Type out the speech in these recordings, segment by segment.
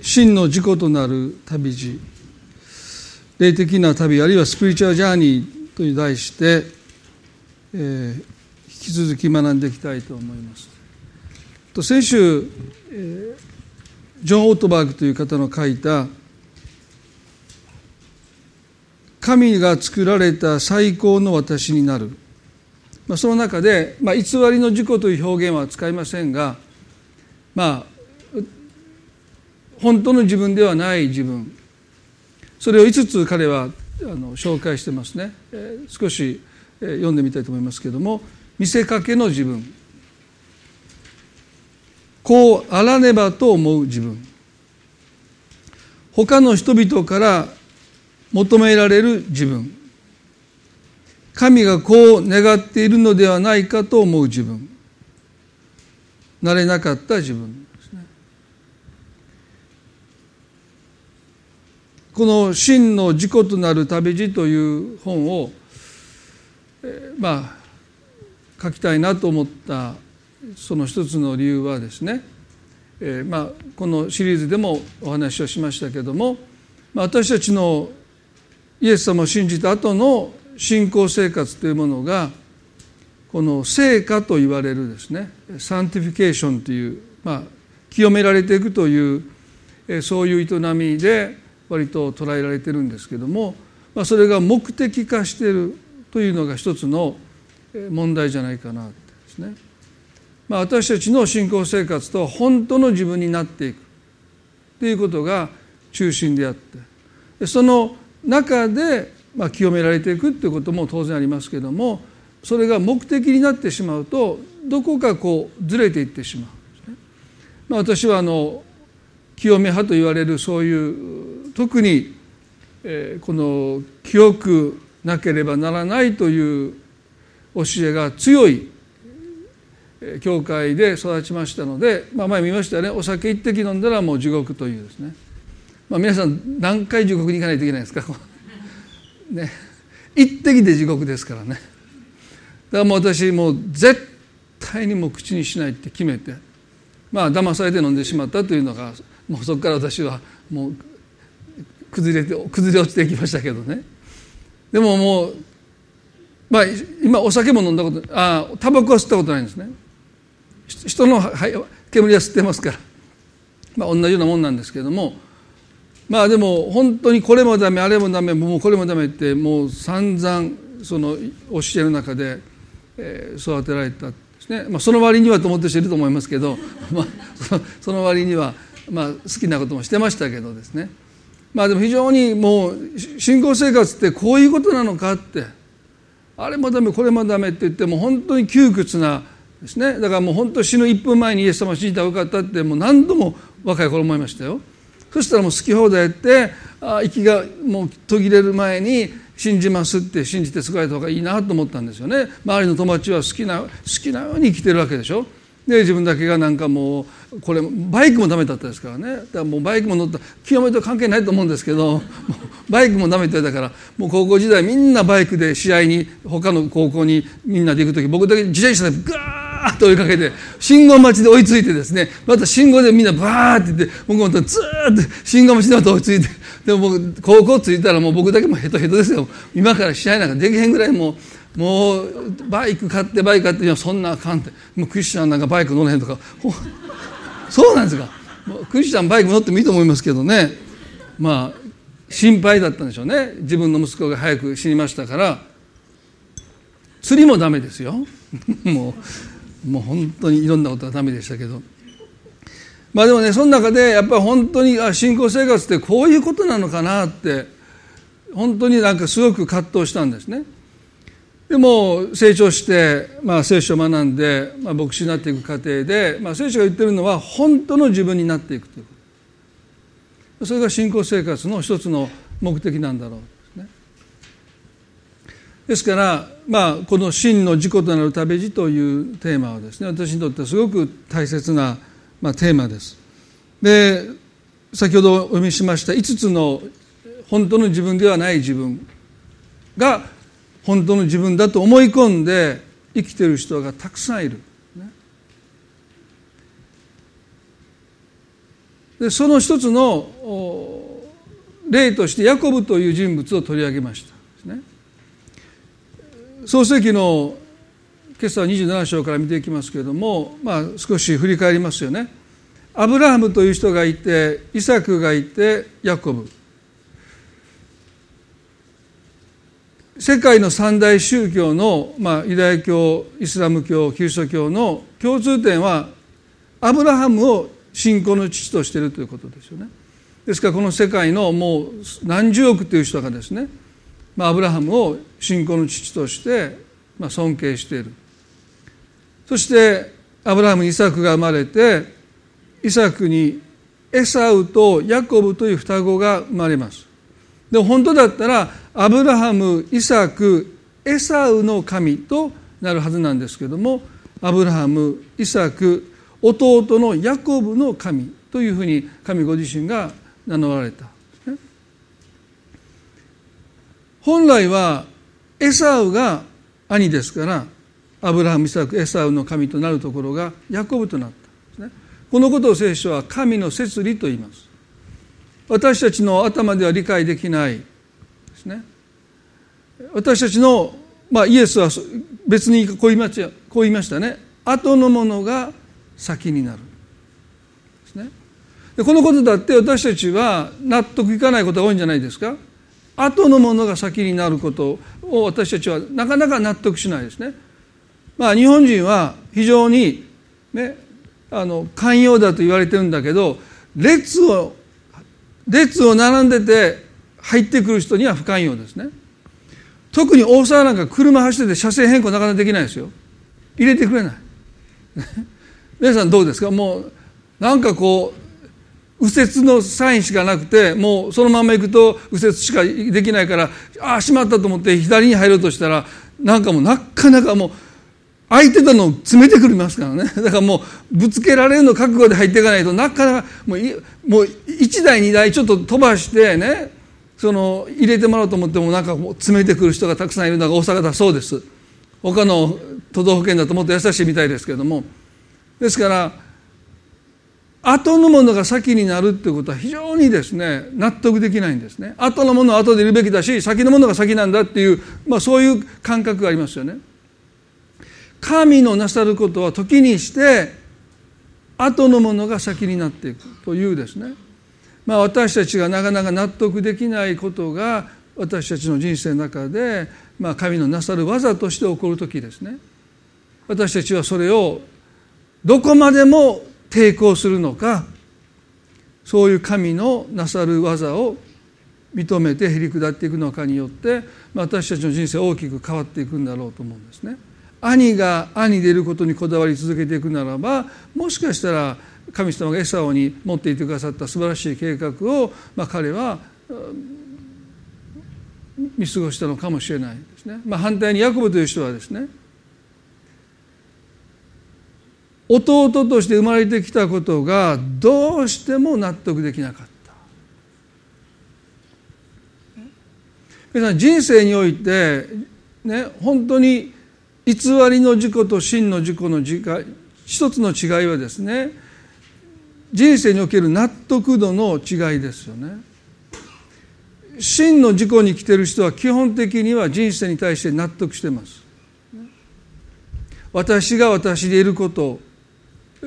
真の自己となる旅路霊的な旅あるいはスピリチュアジャーニーと題して、えー、引き続き学んでいきたいと思います。と先週、えー、ジョン・オートバーグという方の書いた「神が作られた最高の私になる」まあ、その中で、まあ、偽りの自己という表現は使いませんがまあ本当の自分ではない自分。それを5つ彼はあの紹介してますね、えー、少し、えー、読んでみたいと思いますけれども見せかけの自分。こうあらねばと思う自分。他の人々から求められる自分。神がこう願っているのではないかと思う自分。なれなかった自分。この「真の自己となる旅路」という本を、えー、まあ書きたいなと思ったその一つの理由はですね、えー、まあこのシリーズでもお話をしましたけども、まあ、私たちのイエス様を信じた後の信仰生活というものがこの聖化と言われるですね sanctification という、まあ、清められていくというそういう営みで割と捉えられてるんですけども、まあ、それが目的化しているというのが一つの問題じゃないかなですね。まあ、私たちの信仰生活と本当の自分になっていく。ということが中心であって。その中でまあ清められていくということも当然ありますけどもそれが目的になってしまうとどこかこうずれていってしまう、ね、まあ、私はあの清め派と言われるそういう特に、え、この清くなければならないという教えが強い教会で育ちましたので、まあ、前見ましたね。お酒一滴飲んだらもう地獄というですね、まあ、皆さん何回地獄に行かないといけないですか？ね。一滴で地獄ですからね。だからもう私もう絶対にもう口にしないって決めてまあ騙されて飲んでしまったというのがもうそこから私はもう崩れて崩れ落ちていきましたけどね。でももうまあ今お酒も飲んだことあタバコは吸ったことないんですね。人の煙は吸ってますから、まあ、同じようなもんなんですけども。まあでも本当にこれもダメあれもダメもうこれもダメってもう散々その教えの中で、育てられたですね、まあ、その割にはと思ってる人いると思いますけど、まあ、その割にはまあ、好きなこともしてましたけどですね。まあでも非常にもう信仰生活ってこういうことなのかって。あれもダメこれもダメって言っても本当に窮屈なですね。だからもう本当死ぬ1分前にイエス様を信じたらよかったってもう何度も若い頃思いましたよ。そしたらもう好き放題やってあ息がもう途切れる前に信じますって信じて救われた方がいいなと思ったんですよね。周りの友達は好きな好きなように生きてるわけでしょ。で自分だけがなんかもうこれバイクもダメだったですからね。だからもうバイクも乗った清めと関係ないと思うんですけど バイクもダメって言ったからもう高校時代みんなバイクで試合に他の高校にみんなで行く時僕だけ自転車でガーッと追いかけて信号待ちで追いついてですねまた信号でみんなバーって言って僕もずーっと信号待ちでまた追いついてでも僕高校着いたらもう僕だけもヘトヘトですよ。今から試合なんかできへんぐらいもうもうバイク買ってバイク買ってそんなあかんって。もうクリスチャンなんかバイク乗れへんとか。そうなんですか。クリスチャンバイク乗ってもいいと思いますけどね。まあ心配だったんでしょうね。自分の息子が早く死にましたから。釣りもダメですよ。もうもう本当にいろんなことはダメでしたけど。まあでもねその中でやっぱり本当にあ信仰生活ってこういうことなのかなって本当になんかすごく葛藤したんですね。でも成長して、まあ、聖書を学んで、まあ、牧師になっていく過程で、まあ、聖書が言ってるのは本当の自分になっていくということそれが信仰生活の一つの目的なんだろうですねですから、まあ、この「真の自己となる旅路」というテーマはですね私にとってはすごく大切な、まあ、テーマです。で先ほどお読みしました5つの本当の自分ではない自分が本当の自分だと思い込んで生きてる人がたくさんいる。でその一つの例としてヤコブという人物を取り上げました、ね、創世記の今朝は27章から見ていきますけれども、まあ、少し振り返りますよね。アブラハムという人がいてイサクがいてヤコブ。世界の三大宗教の、まあ、ユダヤ教イスラム教キリスト教の共通点はアブラハムを信仰の父としているということですよね。ですからこの世界のもう何十億という人がですね、まあ、アブラハムを信仰の父として、まあ、尊敬しているそしてアブラハムにイサクが生まれてイサクにエサウとヤコブという双子が生まれますで本当だったらアブラハムイサクエサウの神となるはずなんですけどもアブラハムイサク弟のヤコブの神というふうに神ご自身が名乗られた、本来はエサウが兄ですからアブラハムイサクエサウの神となるところがヤコブとなった。このことを聖書は神の摂理と言います。私たちの頭では理解できない。ですね。私たちの、まあ、イエスは別にこう言いましたこう言いましたね。後のものが先になる。ですね。でこのことだって私たちは納得いかないことが多いんじゃないですか。後のものが先になることを私たちはなかなか納得しないですね。まあ日本人は非常にねあの寛容だと言われてるんだけど列を列を並んでて入ってくる人には不寛容ですね。特に大沢なんか車走ってて車線変更なかなかできないですよ。入れてくれない。皆さんどうですか？もうなんかこう右折のサインしかなくてもうそのまま行くと右折しかできないからああしまったと思って左に入ろうとしたらなんかもうなかなかもう相手とのを詰めてくりますからね。だからもうぶつけられるの覚悟で入っていかないとなかなかもうもう1台2台ちょっと飛ばしてねその入れてもらおうと思ってもなんかもう詰めてくる人がたくさんいるのが大阪だそうです。他の都道府県だともっと優しいみたいですけれども。ですから後のものが先になるっていうことは非常にですね納得できないんですね。後のものは後でいるべきだし先のものが先なんだっていう、まあ、そういう感覚がありますよね。神のなさることは時にして後のものが先になっていくというですね、まあ、私たちがなかなか納得できないことが私たちの人生の中で、まあ、神のなさる技として起こる時ですね私たちはそれをどこまでも抵抗するのかそういう神のなさる技を認めてへり下っていくのかによって私たちの人生大きく変わっていくんだろうと思うんですね。兄が兄でいることにこだわり続けていくならばもしかしたら神様がエサオに持っていてくださった素晴らしい計画を、まあ、彼は見過ごしたのかもしれないですね。まあ、反対にヤコブという人はですね弟として生まれてきたことがどうしても納得できなかった。皆さん人生においてね本当に偽りの事故と真の事故の違い一つの違いはですね人生における納得度の違いですよね。真の事故に来てる人は基本的には人生に対して納得してます。私が私でいること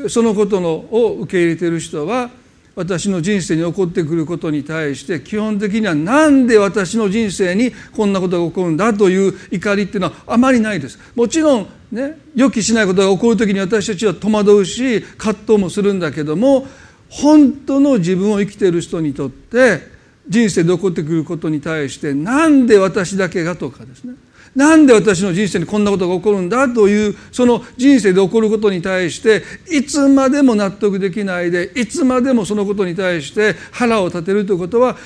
そのことのを受け入れている人は私の人生に起こってくることに対して基本的には何で私の人生にこんなことが起こるんだという怒りっていうのはあまりないです。もちろんね予期しないことが起こる時に私たちは戸惑うし葛藤もするんだけども本当の自分を生きている人にとって人生で起こってくることに対して何で私だけがとかですね。なんで私の人生にこんなことが起こるんだというその人生で起こることに対していつまでも納得できないでいつまでもそのことに対して腹を立てるということは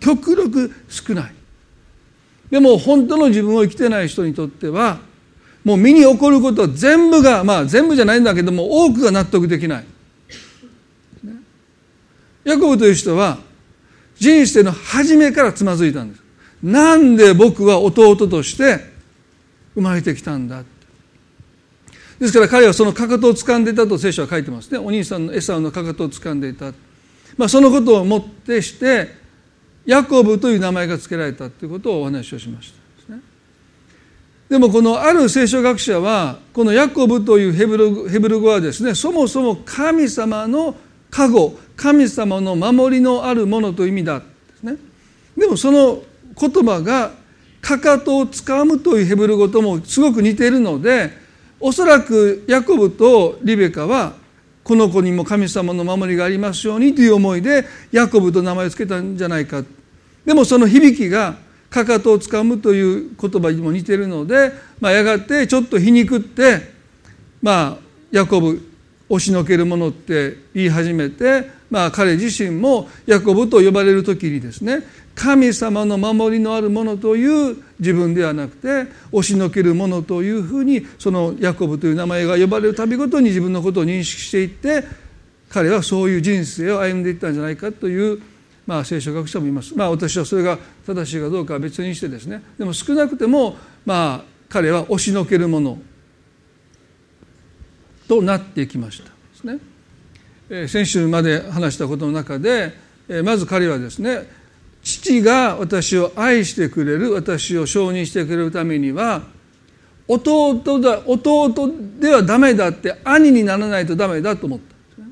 極力少ない。でも本当の自分を生きてない人にとってはもう身に起こることは全部がまあ全部じゃないんだけども多くが納得できない。ヤコブという人は人生の初めからつまずいたんです。なんで僕は弟として生まれてきたんだですから彼はそのかかとを掴んでいたと聖書は書いてますね。お兄さんのエサウのかかとを掴んでいた、まあ、そのことをもってしてヤコブという名前が付けられたということをお話をしましたでもこのある聖書学者はこのヤコブというヘブルヘブル語はですねそもそも神様の加護神様の守りのあるものという意味だですね。でもその言葉がかかとをつかむというヘブル語ともすごく似ているのでおそらくヤコブとリベカはこの子にも神様の守りがありますようにという思いでヤコブと名前を付けたんじゃないか。でもその響きがかかとをつかむという言葉にも似ているので、まあ、やがてちょっと皮肉ってまあヤコブ押しのけるものって言い始めて、まあ、彼自身もヤコブと呼ばれる時にですね神様の守りのあるものという自分ではなくて押しのけるものというふうにそのヤコブという名前が呼ばれるたびごとに自分のことを認識していって彼はそういう人生を歩んでいったんじゃないかというまあ、聖書学者もいます。まあ、私はそれが正しいかどうかは別にしてですねでも少なくても、まあ、彼は押しのけるものとなってきましたですね。え、先週まで話したことの中で、え、まず彼はですね父が私を愛してくれる私を承認してくれるためには弟だ弟ではダメだって兄にならないとダメだと思ったんですね。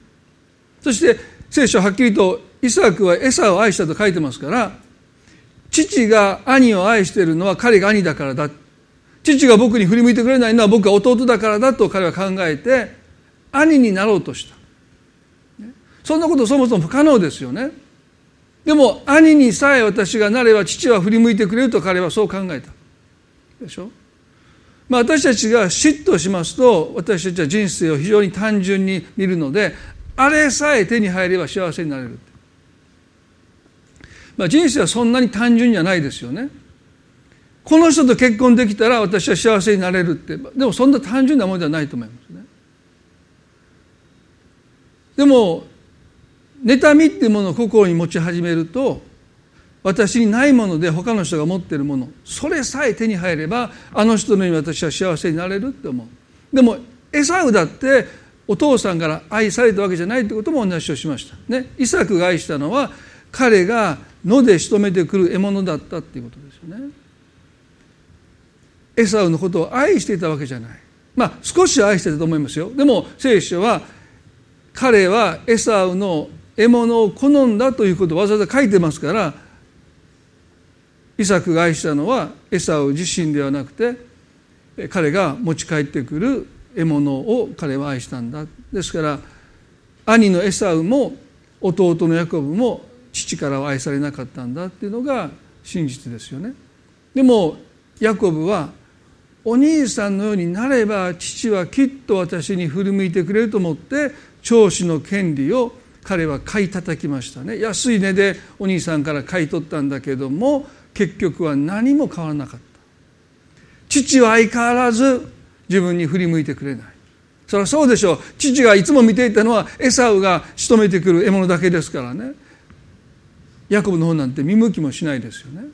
そして聖書はっきりとイサクはエサを愛したと書いてますから父が兄を愛しているのは彼が兄だからだって父が僕に振り向いてくれないのは僕が弟だからだと彼は考えて兄になろうとした。そんなことそもそも不可能ですよね。でも兄にさえ私がなれば父は振り向いてくれると彼はそう考えた。でしょ？まあ、私たちが嫉妬しますと私たちは人生を非常に単純に見るのであれさえ手に入れば幸せになれるまあ、人生はそんなに単純じゃないですよね。この人と結婚できたら私は幸せになれるってでもそんな単純なものではないと思いますね。でも妬みっていうものを心に持ち始めると私にないもので他の人が持っているものそれさえ手に入ればあの人のように私は幸せになれるって思う。でもエサウだってお父さんから愛されたわけじゃないってこともお話をしました。ね、イサクが愛したのは彼が野で仕留めてくる獲物だったっていうことですよね。エサウのことを愛していたわけじゃない。まあ少し愛してたと思いますよ。でも聖書は彼はエサウの獲物を好んだということをわざわざ書いてますからイサクが愛したのはエサウ自身ではなくて彼が持ち帰ってくる獲物を彼は愛したんだですから兄のエサウも弟のヤコブも父からは愛されなかったんだっていうのが真実ですよね。でもヤコブはお兄さんのようになれば父はきっと私に振り向いてくれると思って長子の権利を彼は買い叩きましたね。安い値でお兄さんから買い取ったんだけども結局は何も変わらなかった。父は相変わらず自分に振り向いてくれない。そりゃそうでしょう。父がいつも見ていたのはエサウが仕留めてくる獲物だけですからね。ヤコブの方なんて見向きもしないですよね。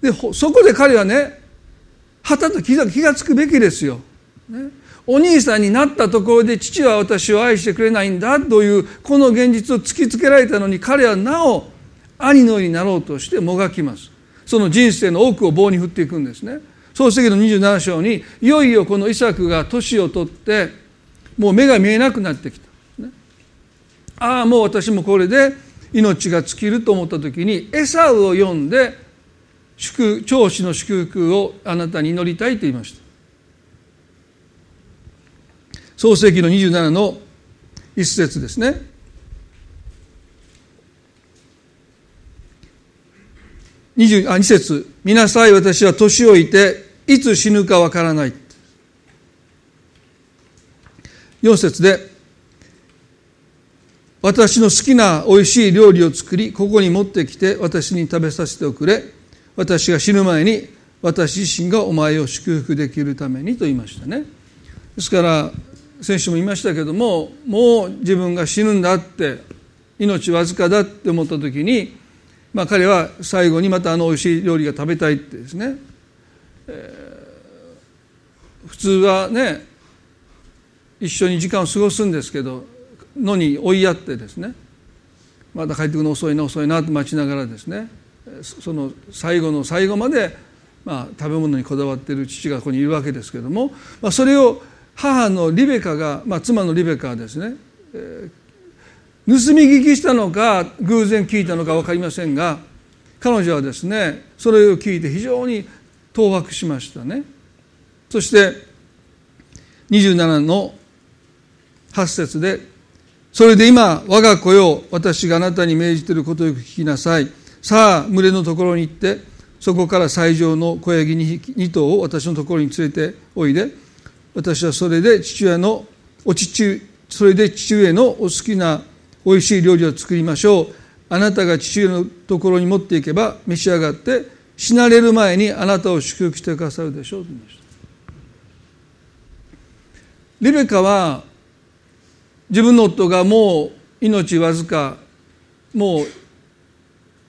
でそこで彼はねはたと気が気が付くべきですよ。ね、お兄さんになったところで父は私を愛してくれないんだというこの現実を突きつけられたのに彼はなお兄のようになろうとしてもがきます。その人生の多くを棒に振っていくんですね。創世記の27章にいよいよこのイサクが年を取ってもう目が見えなくなってきた。ね、ああもう私もこれで命が尽きると思った時にエサウを読んで祝長子の祝福をあなたに祈りたいと言いました。創世紀の27の一節ですね。20あ2節。見なさい私は年老いていつ死ぬかわからない」4節で私の好きな美味しい料理を作りここに持ってきて私に食べさせておくれ。私が死ぬ前に私自身がお前を祝福できるためにと言いましたね。ですから先週も言いましたけどももう自分が死ぬんだって命わずかだって思った時に、まあ、彼は最後にまたあの美味しい料理が食べたいってですね、え普通はね一緒に時間を過ごすんですけどのに追いやってですね。まだ帰ってくるの遅いな遅いなって待ちながらですね。その最後の最後まで、まあ、食べ物にこだわっている父がここにいるわけですけども、まあ、それを母のリベカが、まあ、妻のリベカはですね、えー、盗み聞きしたのか偶然聞いたのか分かりませんが彼女はですねそれを聞いて非常に当惑しましたね。そして27の8節でそれで今我が子よ私があなたに命じていることをよく聞きなさい。さあ群れのところに行ってそこから最上の小ヤギ 2, 頭を私のところに連れておいで私はそれで父親のお父それで父上のお好きなおいしい料理を作りましょう。あなたが父上のところに持っていけば召し上がって死なれる前にあなたを祝福してくださるでしょう。と言いましたリベカは自分の夫がもう命わずかもう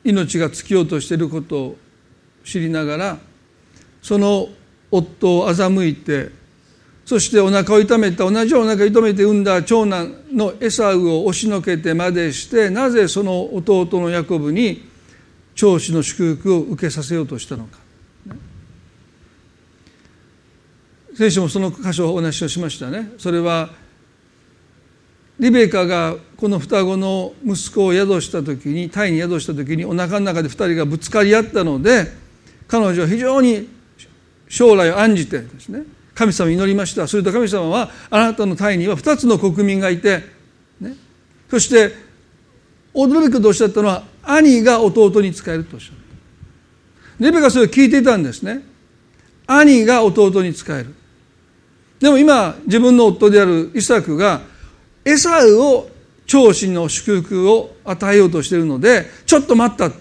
命が尽きようとしていることを知りながらその夫を欺いてそしてお腹を痛めた同じお腹を痛めて産んだ長男のエサウを押しのけてまでしてなぜその弟のヤコブに長子の祝福を受けさせようとしたのか。聖書もその箇所をお話をしましたね。それはリベカがこの双子の息子を宿した時にタイに宿した時におなかの中で2人がぶつかり合ったので彼女は非常に将来を案じてですね神様に祈りました。すると神様はあなたのタイには2つの国民がいて、ね、そして驚くとおっしゃったのは兄が弟に仕えるとおっしゃった。リベカはそれを聞いていたんですね。兄が弟に仕える。でも今自分の夫であるイサクがエサウを長子の祝福を与えようとしているのでちょっと待った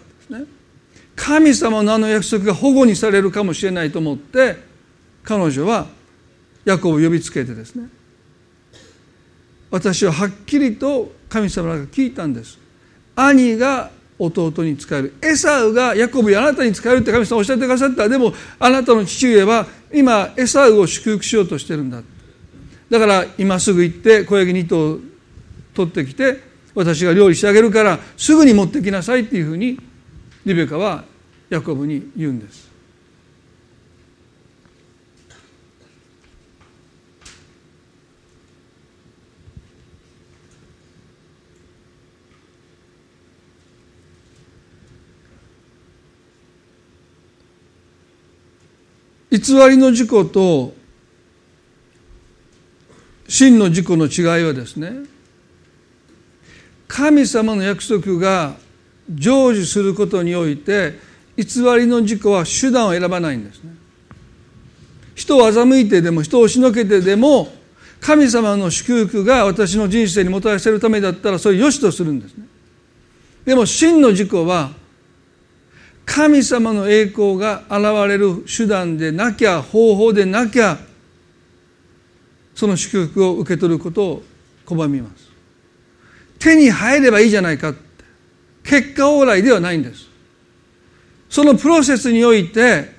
神様のあの約束が保護にされるかもしれないと思って彼女はヤコブを呼びつけてですね私ははっきりと神様が聞いたんです。兄が弟に仕える。エサウがヤコブあなたに仕えるって神様おっしゃってくださった。でもあなたの父上は今エサウを祝福しようとしてるんだ。だから今すぐ行って小ヤギ2頭取ってきて私が料理してあげるからすぐに持ってきなさいっていうふうにリベカはヤコブに言うんです。偽りの事故と真の自己の違いはですね神様の約束が成就することにおいて偽りの自己は手段を選ばないんですね。人を欺いてでも人を押しのけてでも神様の祝福が私の人生にもたらせるためだったらそれを良しとするんですね。でも真の自己は神様の栄光が現れる手段でなきゃ方法でなきゃその祝福を受け取ることを拒みます。手に入ればいいじゃないかって。結果往来ではないんです。そのプロセスにおいて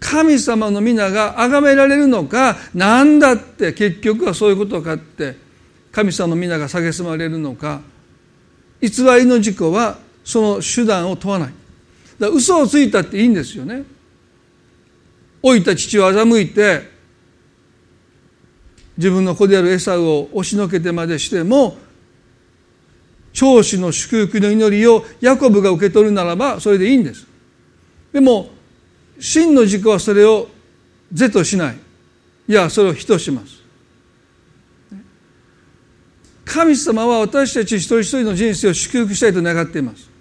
神様の皆が崇められるのか何だって結局はそういうことかって神様の皆が蔑まれるのか偽りの事故はその手段を問わない。だから嘘をついたっていいんですよね。老いた父を欺いて自分の子であるエサウを押しのけてまでしても長子の祝福の祈りをヤコブが受け取るならばそれでいいんです。でも真の軸はそれを是としない。いやそれを非とします。神様は私たち一人一人の人生を祝福したいと願っています。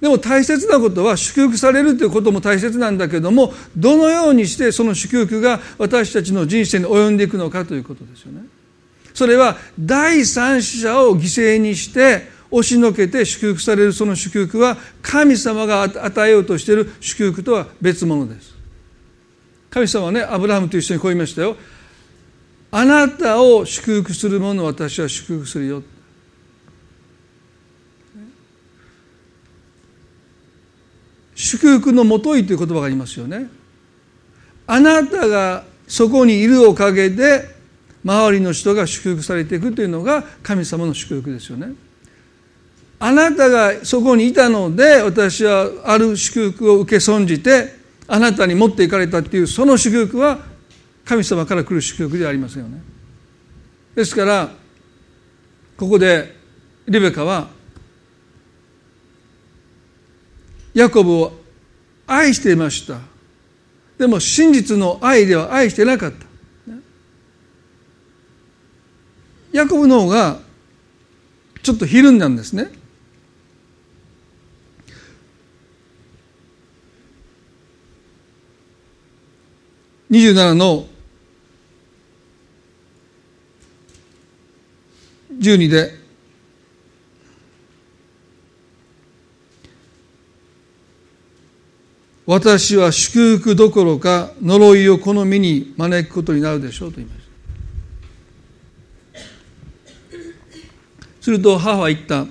でも大切なことは祝福されるということも大切なんだけどもどのようにしてその祝福が私たちの人生に及んでいくのかということですよね。それは第三者を犠牲にして押しのけて祝福されるその祝福は神様が与えようとしている祝福とは別物です。神様はねアブラハムと一緒にこう言いましたよ。あなたを祝福する者を私は祝福するよ。祝福のもといという言葉がありますよね。あなたがそこにいるおかげで周りの人が祝福されていくというのが神様の祝福ですよね。あなたがそこにいたので私はある祝福を受け損じてあなたに持っていかれたっていうその祝福は神様から来る祝福ではありませんよね。ですからここでリベカはヤコブを愛していました。でも真実の愛では愛してなかった。ヤコブの方がちょっとひるんだんですね。27の12で私は祝福どころか呪いをこの身に招くことになるでしょうと言いましたすると母は言った。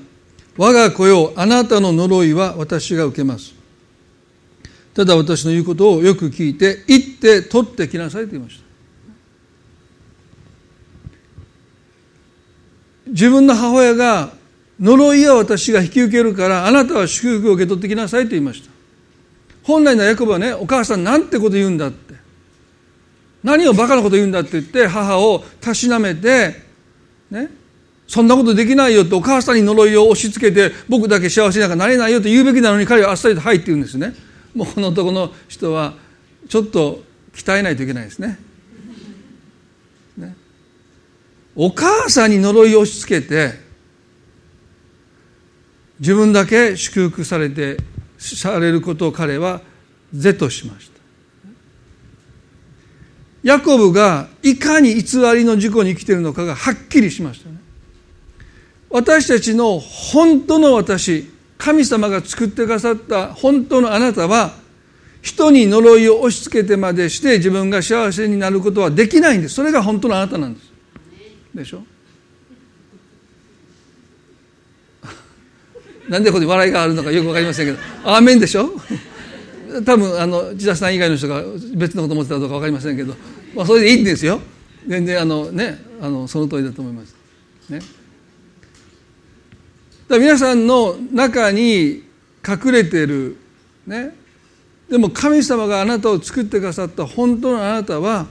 我が子よあなたの呪いは私が受けます。ただ私の言うことをよく聞いて行って取ってきなさいと言いました。自分の母親が呪いは私が引き受けるからあなたは祝福を受け取ってきなさいと言いました。本来のヤコブはねお母さんなんてこと言うんだって。何をバカなこと言うんだって言って母をたしなめてねそんなことできないよってお母さんに呪いを押し付けて僕だけ幸せなんかなれないよと言うべきなのに彼はあっさりと「はい」って言うんですね。もうこの男の人はちょっと鍛えないといけないですね。ね。お母さんに呪いを押し付けて自分だけ祝福されてされることを彼は是としました。ヤコブがいかに偽りの事故に生きているのかがはっきりしましたね。私たちの本当の私神様が作ってくださった本当のあなたは人に呪いを押し付けてまでして自分が幸せになることはできないんです。それが本当のあなたなんです。でしょ？なんでここに笑いがあるのかよく分かりませんけど「アーメン」でしょ？多分あの千田さん以外の人が別のこと思ってたかどうか分かりませんけど、まあ、それでいいんですよ。全然あのねあのその通りだと思います。ね、だ皆さんの中に隠れてる。ね。でも神様があなたを作ってくださった本当のあなたは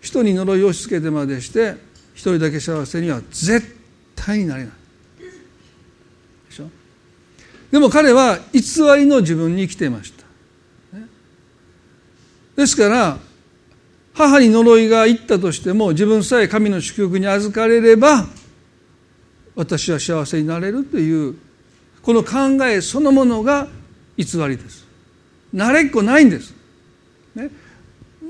人に呪いを押し付けてまでして一人だけ幸せには絶対になれない。でも彼は偽りの自分に生きていました。ですから母に呪いが行ったとしても自分さえ神の祝福に預かれれば私は幸せになれるというこの考えそのものが偽りです。慣れっこないんです。ね、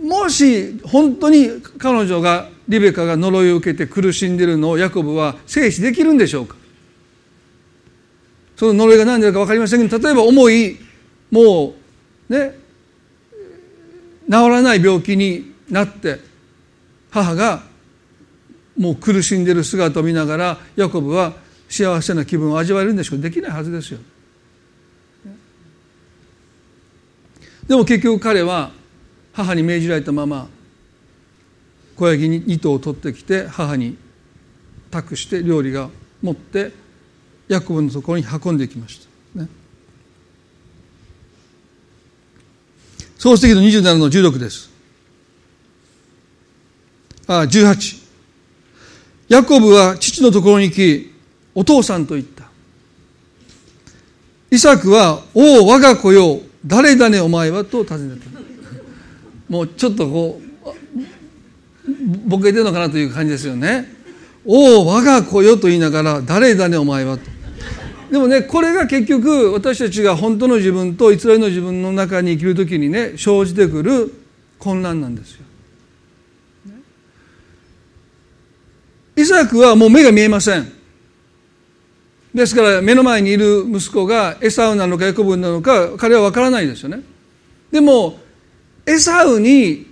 もし本当に彼女がリベカが呪いを受けて苦しんでいるのをヤコブは制止できるんでしょうか？その呪いが何であるか分かりませんけど例えば重いもうね治らない病気になって母がもう苦しんでいる姿を見ながらヤコブは幸せな気分を味わえるんでしょうできないはずですよ。でも結局彼は母に命じられたまま小ヤギ2頭を取ってきて母に託して料理が持ってヤコブのところに運んできました、ね、創世記の27の16です。あ18ヤコブは父のところに行きお父さんと言った。イサクは「おお我が子よ誰だねお前は」と尋ねた。もうちょっとこうボケてるのかなという感じですよね「おお我が子よ」と言いながら「誰だねお前は」と。でもねこれが結局私たちが本当の自分と偽りの自分の中に生きる時にね生じてくる混乱なんですよ。イサクはもう目が見えません。ですから目の前にいる息子がエサウなのかヤコブなのか彼は分からないですよね。でもエサウに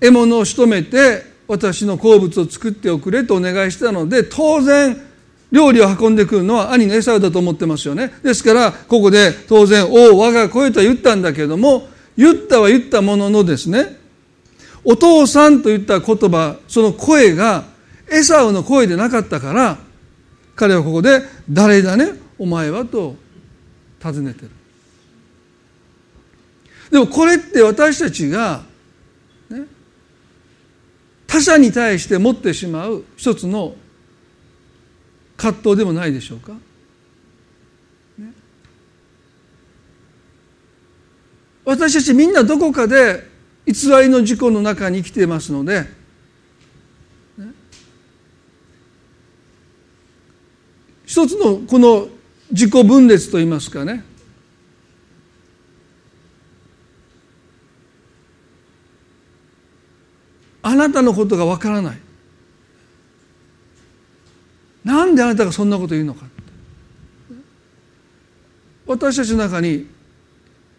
獲物を仕留めて私の好物を作っておくれとお願いしたので当然料理を運んでくるのは兄のエサウだと思ってますよね。ですからここで当然「おお我が声」とは言ったんだけども言ったは言ったもののですね「おお父さんと言った言葉その声がエサウの声でなかったから彼はここで「誰だねお前は」と尋ねてる。でもこれって私たちが、ね、他者に対して持ってしまう一つの葛藤でもないでしょうか、ね、私たちみんなどこかで偽りの事故の中に生きていますので、ね、一つのこの自己分裂といいますかね。あなたのことがわからない。なんであなたがそんなこと言うのか。私たちの中に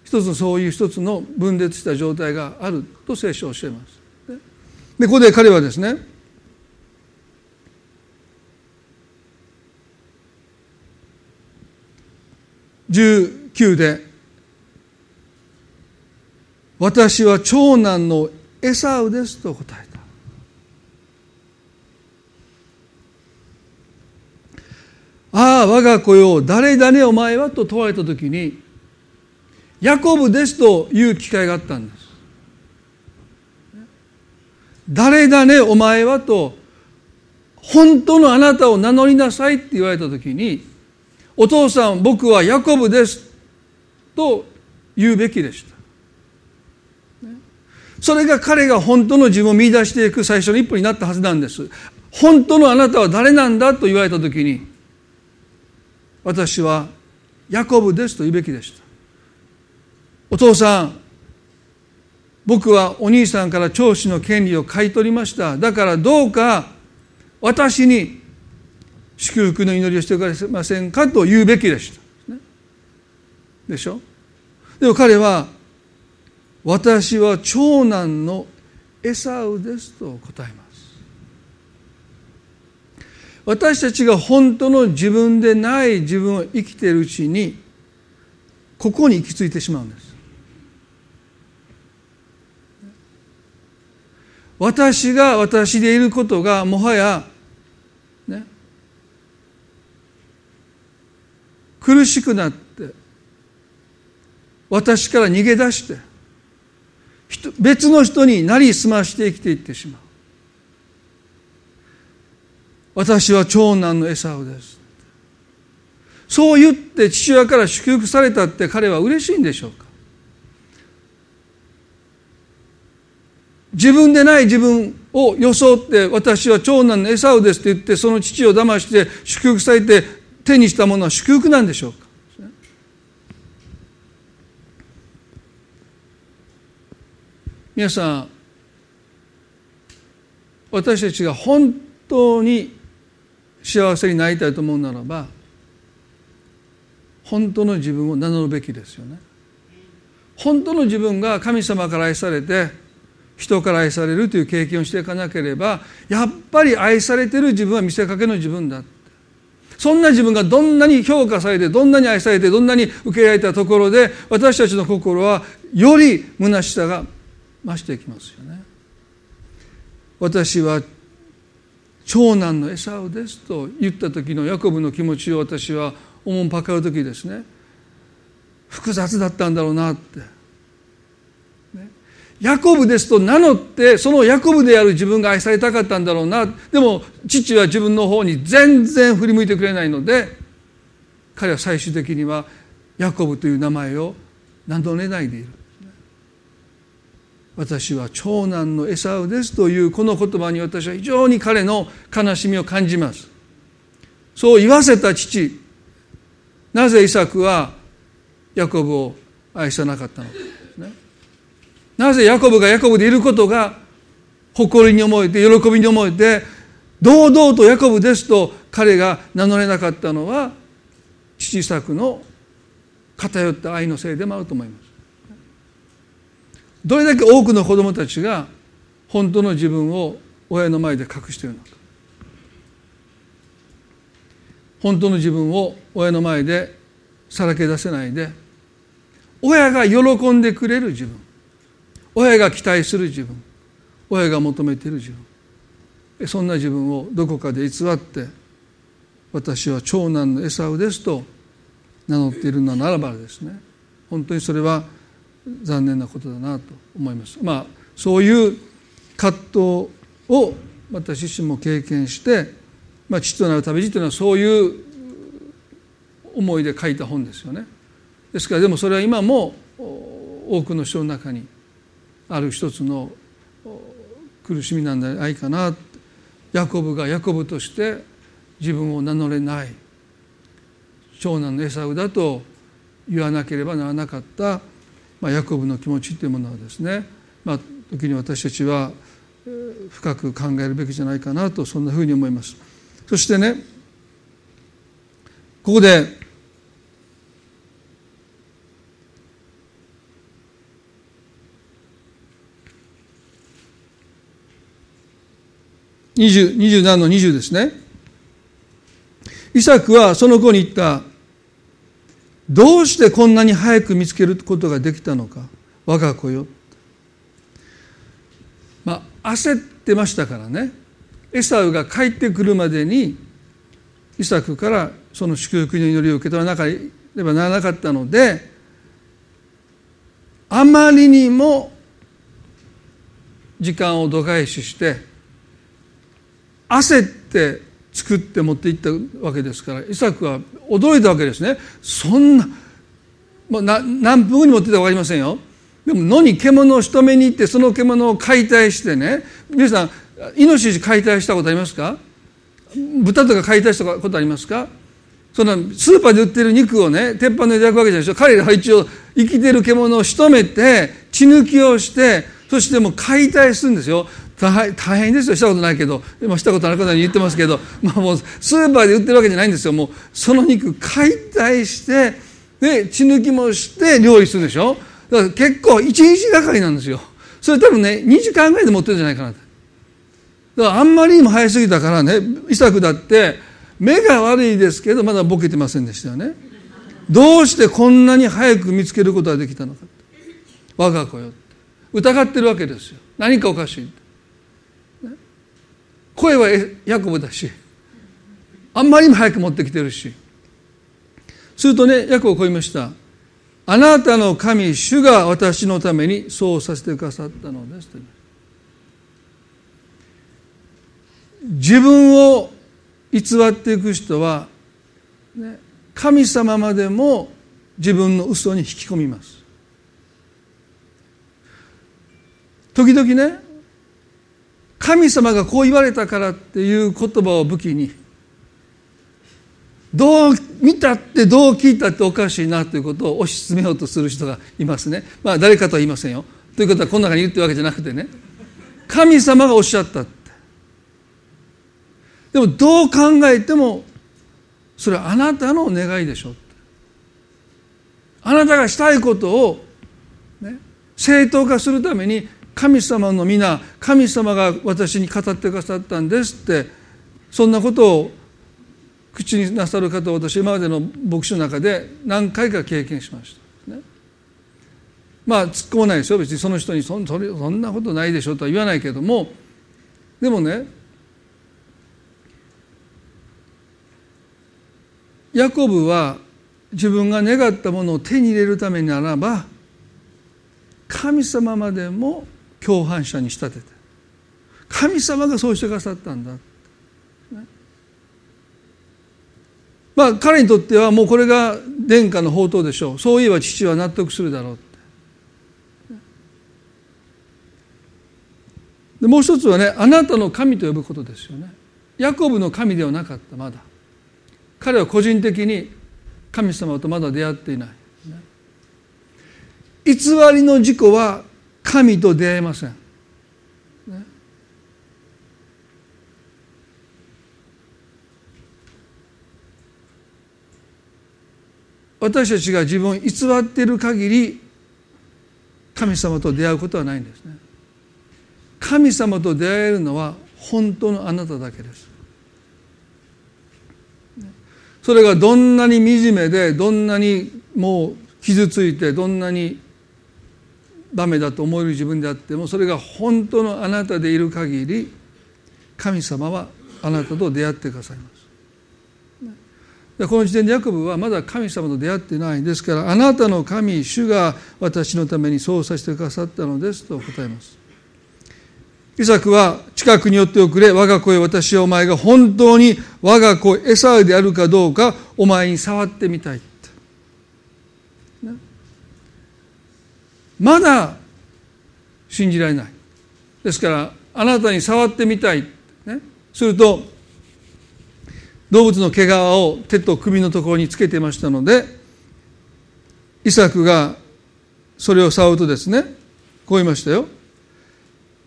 一つのそういう一つの分裂した状態があると聖書を教えます。でここで彼はですね19で「私は長男のエサウです」と答えた。ああ我が子よ誰だねお前はと問われた時にヤコブですという機会があったんです。誰だねお前はと本当のあなたを名乗りなさいって言われた時にお父さん僕はヤコブですと言うべきでした。それが彼が本当の自分を見出していく最初の一歩になったはずなんです。本当のあなたは誰なんだと言われた時に私はヤコブですと言うべきでした。お父さん僕はお兄さんから長子の権利を買い取りました。だからどうか私に祝福の祈りをしてくれませんかと言うべきでした、でしょ？でも彼は私は長男のエサウですと答えます。私たちが本当の自分でない自分を生きているうちにここに行き着いてしまうんです。私が私でいることがもはやね苦しくなって私から逃げ出して別の人になりすまして生きていってしまう。私は長男のエサウです。そう言って父親から祝福されたって彼は嬉しいんでしょうか。自分でない自分を装って私は長男のエサウですって言ってその父を騙して祝福されて手にしたものは祝福なんでしょうか。皆さん私たちが本当に幸せになりたいと思うならば本当の自分を名乗るべきですよね本当の自分が神様から愛されて人から愛されるという経験をしていかなければやっぱり愛されてる自分は見せかけの自分だそんな自分がどんなに評価されてどんなに愛されてどんなに受け入れられたところで私たちの心はより虚しさが増していきますよね。私は長男のエサウですと言った時のヤコブの気持ちを私は思うばかる時ですね。複雑だったんだろうなって。ヤコブですと名乗ってそのヤコブである自分が愛されたかったんだろうな。でも父は自分の方に全然振り向いてくれないので彼は最終的にはヤコブという名前を名乗れないでいる。私は長男のエサウですというこの言葉に私は非常に彼の悲しみを感じます。そう言わせた父なぜイサクはヤコブを愛さなかったのか。なぜヤコブがヤコブでいることが誇りに思えて喜びに思えて堂々とヤコブですと彼が名乗れなかったのは父作の偏った愛のせいでもあると思います。どれだけ多くの子供たちが本当の自分を親の前で隠しているのか。本当の自分を親の前でさらけ出せないで親が喜んでくれる自分。親が期待する自分。親が求めている自分。そんな自分をどこかで偽って私は長男のエサウですと名乗っているのならばですね。本当にそれは残念なことだなと思います。まあそういう葛藤を私自身も経験して、まあ、父となる旅路というのはそういう思いで書いた本ですよね。ですからでもそれは今も多くの人の中にある一つの苦しみなんじゃないかなヤコブがヤコブとして自分を名乗れない長男のエサウだと言わなければならなかった、まあ、ヤコブの気持ちというものはですね、まあ、時に私たちは深く考えるべきじゃないかなとそんなふうに思います。そしてねここで27の20ですね。イサクはその子に言った。どうしてこんなに早く見つけることができたのか我が子よ。まあ焦ってましたからね。エサウが帰ってくるまでにイサクからその祝福の祈りを受け取らなければならなかったのであまりにも時間を度外視して焦って作って持っていったわけですからイサクは驚いたわけですね。そんな、まあ、何分後に持っていったか分かりませんよ。でも野に獣を仕留めに行ってその獣を解体してね皆さんイノシシ解体したことありますか？豚とか解体したことありますか？そのスーパーで売ってる肉をね鉄板で焼くわけじゃないでしょ彼らは一応生きてる獣を仕留めて血抜きをしてそしてもう解体するんですよ。大変ですよ。したことないけど。今したことある方に言ってますけど、まあ、もうスーパーで売ってるわけじゃないんですよ。もうその肉解体してで血抜きもして料理するでしょ。だから結構一日がかりなんですよ。それ多分ね2時間ぐらいで持ってるんじゃないかなだからあんまりにも早すぎたからねイサクだって目が悪いですけどまだボケてませんでしたよね。どうしてこんなに早く見つけることができたのか我が子よ疑ってるわけですよ。何かおかしい声はヤコブだしあんまりにも早く持ってきてるし。するとねヤコブこう言いました。あなたの神主が私のためにそうさせてくださったのです自分を偽っていく人は、ね、神様までも自分の嘘に引き込みます。時々ね神様がこう言われたからっていう言葉を武器にどう見たってどう聞いたっておかしいなということを推し進めようとする人がいますね。まあ誰かとは言いませんよ。ということはこの中にいるってわけじゃなくてね。神様がおっしゃったって。でもどう考えてもそれはあなたの願いでしょあなたがしたいことを、ね、正当化するために神様の皆神様が私に語ってくださったんですってそんなことを口になさる方を私今までの牧師の中で何回か経験しました、ね、まあ突っ込まないですよ。別にその人にそそれそんなことないでしょとは言わないけどもでもねヤコブは自分が願ったものを手に入れるためならば神様までも共犯者に仕立てて。神様がそうしてくださったんだ、ね、まあ彼にとってはもうこれが殿下の宝刀でしょう。そういえば父は納得するだろうって。でもう一つはねあなたの神と呼ぶことですよね。ヤコブの神ではなかったまだ。彼は個人的に神様とまだ出会っていない。偽りの事故は神と出会えません。ね、私たちが自分を偽っている限り神様と出会うことはないんですね。神様と出会えるのは本当のあなただけです。それがどんなに惨めでどんなにもう傷ついてどんなにダメだと思える自分であってもそれが本当のあなたでいる限り神様はあなたと出会ってくださいます。この時点でヤコブはまだ神様と出会ってないですからあなたの神主が私のためにそうさせてくださったのですと答えます。イサクは近くに寄っておくれ我が子へ私はお前が本当に我が子エサウであるかどうかお前に触ってみたい。まだ信じられない。ですからあなたに触ってみたい、ね、すると動物の毛皮を手と首のところにつけてましたのでイサクがそれを触るとですねこう言いましたよ。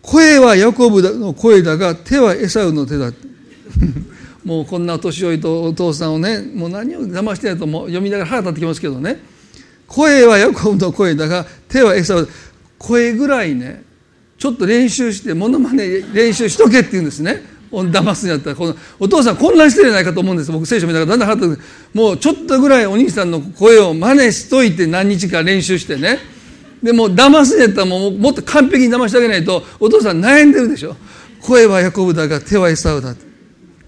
声はヤコブの声だが手はエサウの手だ もうこんな年寄りとお父さんをねもう何を騙してないともう読みながら腹立ってきますけどね。声はヤコブの声だが手はエサウ声ぐらいねちょっと練習してものまね練習しとけって言うんですね。騙すんやったらこのお父さん混乱してるんじゃないかと思うんです僕聖書見ながらだんだん腹立ってもうちょっとぐらいお兄さんの声を真似しといて何日か練習してね。でも騙すんやったらもうもっと完璧に騙してあげないとお父さん悩んでるでしょ。声はヤコブだが手はエサウだ。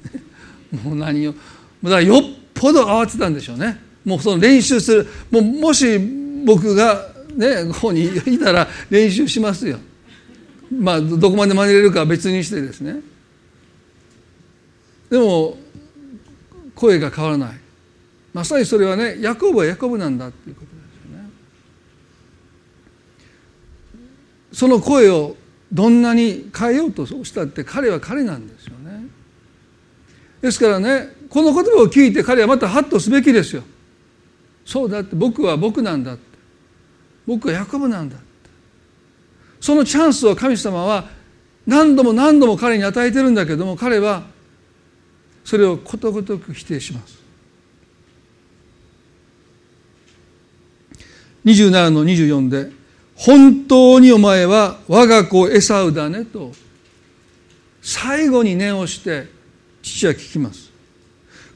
もう何をだからよっぽど慌てたんでしょうね。もうその練習する。もうもし僕がねここにいたら練習しますよ。まあどこまで真似れるかは別にしてですね。でも声が変わらない。まさにそれはねヤコブはヤコブなんだっていうことですよね。その声をどんなに変えようとしたって彼は彼なんですよね。ですからねこの言葉を聞いて彼はまたハッとすべきですよ。そうだって僕は僕なんだって。僕はヤコブなんだって。そのチャンスを神様は何度も何度も彼に与えてるんだけども彼はそれをことごとく否定します。27の24で「本当にお前は我が子エサウだね」と最後に念をして父は聞きます。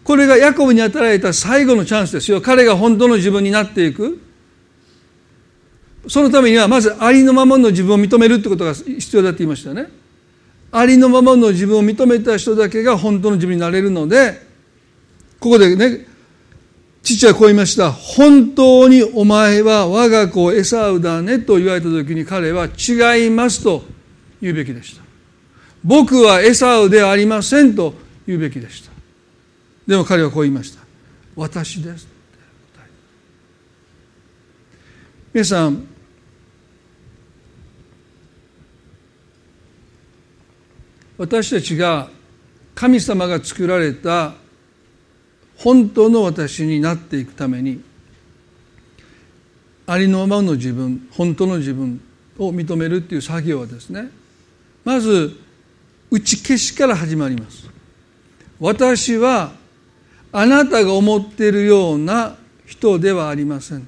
これがヤコブに与えられた最後のチャンスですよ。彼が本当の自分になっていく。そのためにはまずありのままの自分を認めるってことが必要だって言いましたよね。ありのままの自分を認めた人だけが本当の自分になれるのでここでね父はこう言いました。本当にお前は我が子エサウだねと言われた時に彼は違いますと言うべきでした。僕はエサウではありませんと言うべきでした。でも彼はこう言いました。私です。皆さん私たちが神様が作られた本当の私になっていくためにありのままの自分本当の自分を認めるっていう作業はですねまず打ち消しから始まります。私はあなたが思っているような人ではありません。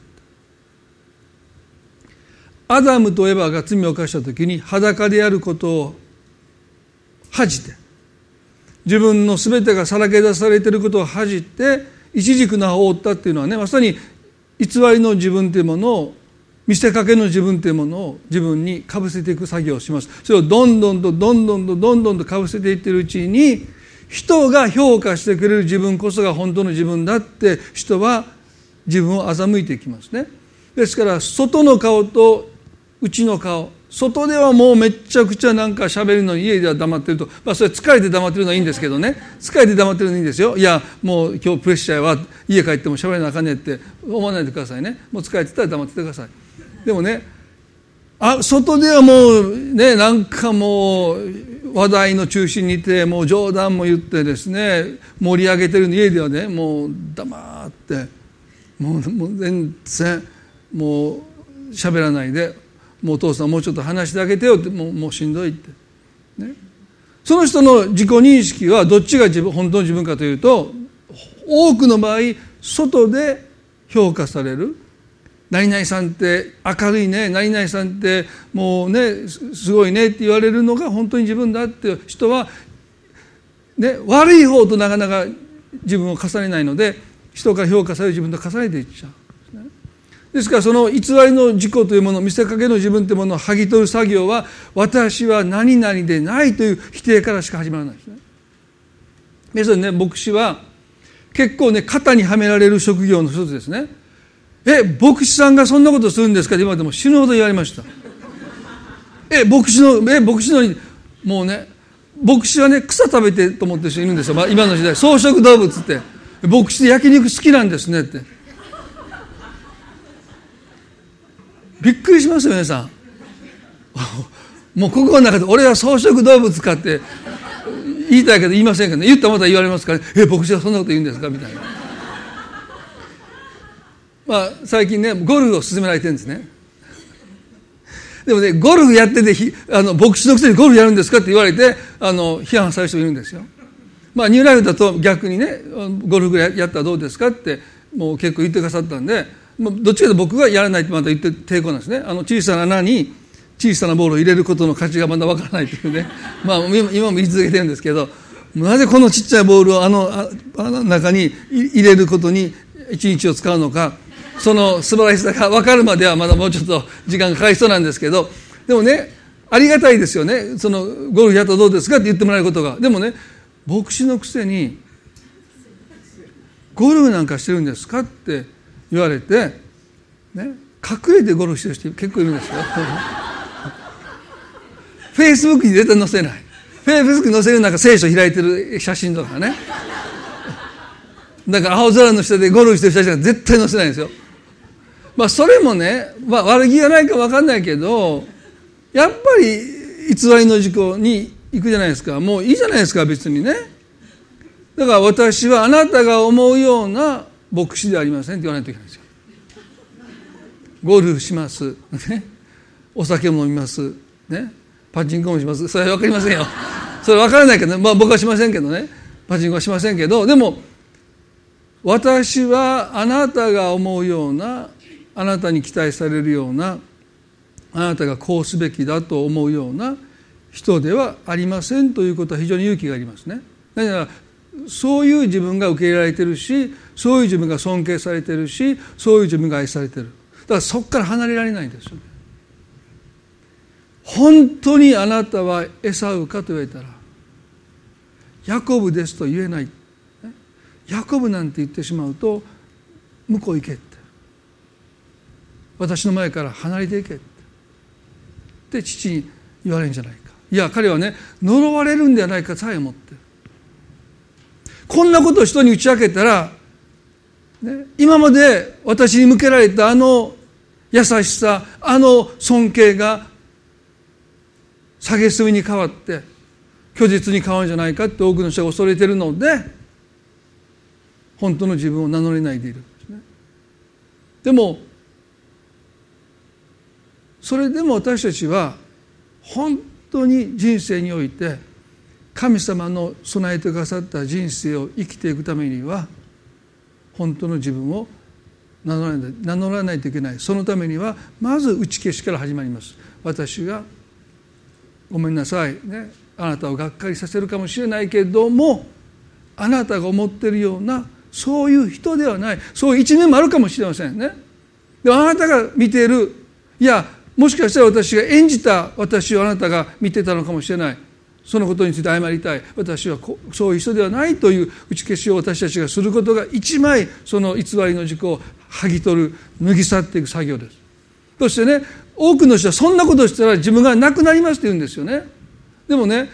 アダムとエバが罪を犯した時に裸であることを恥じて自分の全てがさらけ出されていることを恥じて一軸の葉を追ったっていうのはねまさに偽りの自分というものを見せかけの自分というものを自分にかぶせていく作業をします。それをどんどんとどんどんとどんどんとかぶせていってるうちに人が評価してくれる自分こそが本当の自分だって人は自分を欺いていきますね。ですから外の顔と内の顔外ではもうめちゃくちゃなんか喋るのに家では黙ってると、まあ、それ疲れて黙ってるのはいいんですけどね。疲れて黙ってるのはいいんですよ。いやもう今日プレッシャーは家帰っても喋らなあかんねって思わないでくださいね。もう疲れてたら黙っててください。でもねあ外ではもうねなんかもう話題の中心にいてもう冗談も言ってですね盛り上げてるの家ではねもう黙ってもうもう全然もう喋らないでもうお父さんもうちょっと話してあげてよってもうもうしんどいって、ね、その人の自己認識はどっちが自分本当の自分かというと多くの場合外で評価される。何々さんって明るいね何々さんってもうねすごいねって言われるのが本当に自分だって人は、ね、悪い方となかなか自分を重ねないので人から評価される自分と重ねていっちゃう。ですからその偽りの自己というもの見せかけの自分というものを剥ぎ取る作業は私は何々でないという否定からしか始まらないですね。皆さんね牧師は結構ね肩にはめられる職業の一つですね。え牧師さんがそんなことするんですか？って今でも死ぬほど言われました。え牧師のえ牧師のもうね牧師はね草食べてと思ってる人いるんですよ、まあ、今の時代。草食動物って。牧師で焼肉好きなんですねって。びっくりしますよ皆さん。もうここの中で俺は草食動物かって言いたいけど言いませんけど、ね、言ったまた言われますから、え牧師はそんなこと言うんですか？みたいな。まあ最近ねゴルフを勧められてるんですね。でもねゴルフやっててあの牧師のくせにゴルフやるんですかって言われてあの批判される人いるんですよ。まあニューライフだと逆にねゴルフやったらどうですかってもう結構言ってくださったんでどっちかというと僕がやらないってまた言って抵抗なんですね。あの小さな穴に小さなボールを入れることの価値がまだわからないというね。まあ今も言い続けてるんですけどなぜこのちっちゃいボールをあのあの中に入れることに一日を使うのか。その素晴らしさが分かるまではまだもうちょっと時間がかかりそうなんですけどでもねありがたいですよねそのゴルフやったらどうですかって言ってもらえることがでもね牧師のくせにゴルフなんかしてるんですかって言われて、ね、隠れてゴルフしてる人結構いるんですよ。フェイスブックに絶対載せない。フェイスブックに載せるなんか聖書開いてる写真とかね。だから青空の下でゴルフしてる写真は絶対載せないんですよ。まあそれもね、まあ、悪気がないか分かんないけどやっぱり偽りの事故に行くじゃないですか。もういいじゃないですか別にね。だから私はあなたが思うような牧師ではありませんって言わないといけないんですよ。ゴルフします、ね、お酒も飲みます、ね、パチンコもします。それは分かりませんよ。それ分からないけど、ね、まあ僕はしませんけどね。パチンコはしませんけど。でも私はあなたが思うようなあなたに期待されるようなあなたがこうすべきだと思うような人ではありませんということは非常に勇気がありますね。だからそういう自分が受け入れられてるしそういう自分が尊敬されてるしそういう自分が愛されてるだからそこから離れられないんですよね。本当にあなたはエサウかと言われたらヤコブですと言えないヤコブなんて言ってしまうと向こう行けっ私の前から離れていけって。父に言われるんじゃないか。いや彼はね呪われるんではないかさえ思って。こんなことを人に打ち明けたら、ね、今まで私に向けられたあの優しさあの尊敬が蔑みに変わって虚実に変わるんじゃないかって多くの人が恐れているので本当の自分を名乗れないでいるんですね。でもそれでも私たちは本当に人生において神様の備えてくださった人生を生きていくためには本当の自分を名乗らない名乗らないといけない。そのためにはまず打ち消しから始まります。私がごめんなさいね。あなたをがっかりさせるかもしれないけどもあなたが思っているようなそういう人ではない。そういう一面もあるかもしれませんね。でもあなたが見ているいやもしかしたら私が演じた私をあなたが見てたのかもしれない。そのことについて謝りたい。私はそういう人ではないという打ち消しを私たちがすることが一枚その偽りの軸を剥ぎ取る脱ぎ去っていく作業です。そしてね多くの人はそんなことしたら自分がなくなりますって言うんですよね。でもね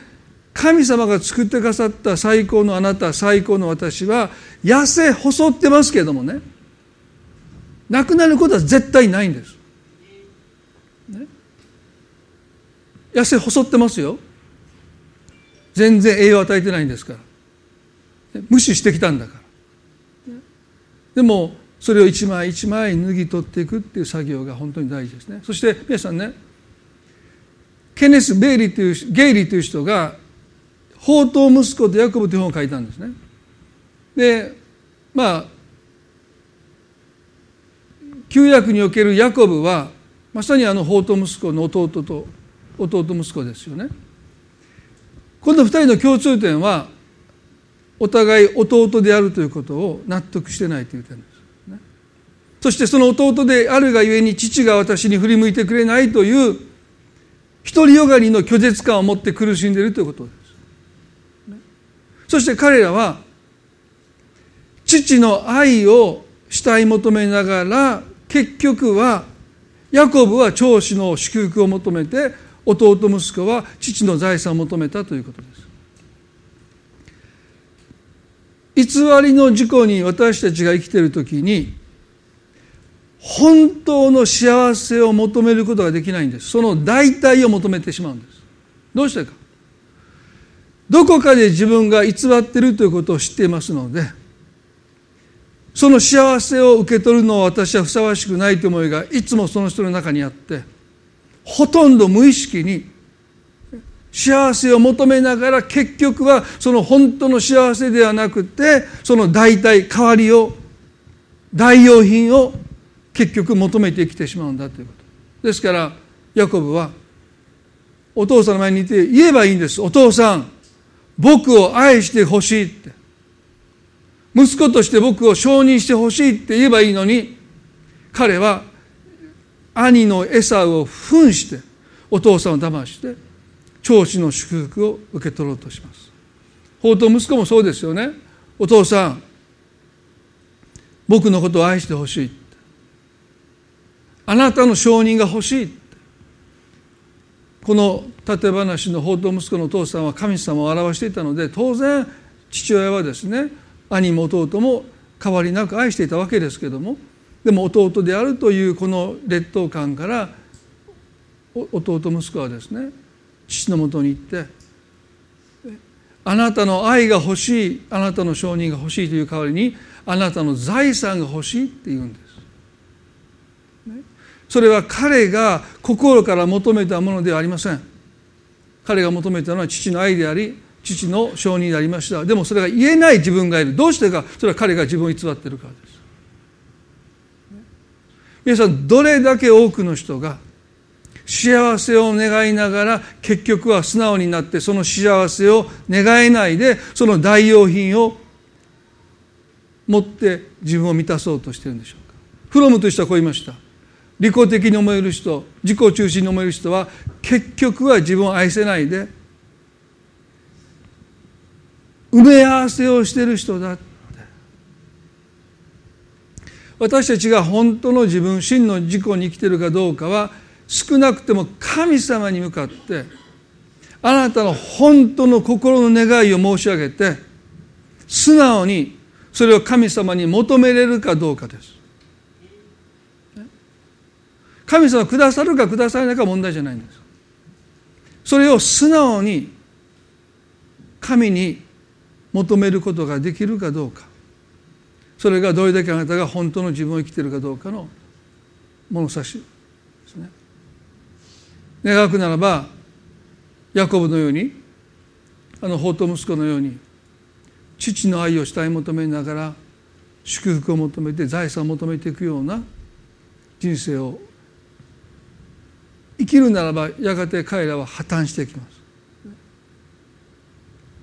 神様が作ってくださった最高のあなた最高の私は痩せ細ってますけどもねなくなることは絶対ないんです。痩せ細ってますよ。全然栄養を与えてないんですから。無視してきたんだから。でもそれを一枚一枚脱ぎ取っていくっていう作業が本当に大事ですね。そして皆さんねケネス・ベイリーというゲイリーという人が「宝刀息子とヤコブ」という本を書いたんですね。でまあ旧約におけるヤコブはまさにあの宝刀息子の弟と弟息子ですよねこの2人の共通点はお互い弟であるということを納得してないという点です、ね、そしてその弟であるがゆえに父が私に振り向いてくれないという独りよがりの拒絶感を持って苦しんでいるということです。そして彼らは父の愛を慕い求めながら結局はヤコブは長子の祝福を求めて弟息子は父の財産を求めたということです。偽りの事故に私たちが生きている時に本当の幸せを求めることができないんです。その代替を求めてしまうんです。どうしてか。どこかで自分が偽っているということを知っていますのでその幸せを受け取るのは私はふさわしくないという思いがいつもその人の中にあってほとんど無意識に幸せを求めながら結局はその本当の幸せではなくてその代替代わりを代用品を結局求めてきてしまうんだということ。ですからヤコブはお父さんの前にいて言えばいいんです。お父さん僕を愛してほしいって。息子として僕を承認してほしいって言えばいいのに彼は兄のエサウを扮してお父さんを騙して長子の祝福を受け取ろうとします。法と息子もそうですよね。お父さん僕のことを愛してほしいあなたの承認が欲しいこの例え話の法と息子のお父さんは神様を表していたので当然父親はですね兄も弟も変わりなく愛していたわけですけどもでも弟であるというこの劣等感から弟息子はですね父のもとに行ってあなたの愛が欲しいあなたの承認が欲しいという代わりにあなたの財産が欲しいって言うんです。それは彼が心から求めたものではありません。彼が求めたのは父の愛であり父の承認でありました。でもそれが言えない自分がいる。どうしてか。それは彼が自分を偽っているからです。皆さんどれだけ多くの人が幸せを願いながら結局は素直になってその幸せを願えないでその代用品を持って自分を満たそうとしてるんでしょうか。フロムとしてはこう言いました。利己的に思える人自己中心に思える人は結局は自分を愛せないで埋め合わせをしている人だ私たちが本当の自分真の自己に生きてるかどうかは少なくても神様に向かってあなたの本当の心の願いを申し上げて素直にそれを神様に求めれるかどうかです。神様くださるかくださらないか問題じゃないんです。それを素直に神に求めることができるかどうか。それがどれだけあなたが本当の自分を生きているかどうかの物差しですね。願くならばヤコブのようにあの法と息子のように父の愛を慕い求めながら祝福を求めて財産を求めていくような人生を生きるならばやがて彼らは破綻していきます。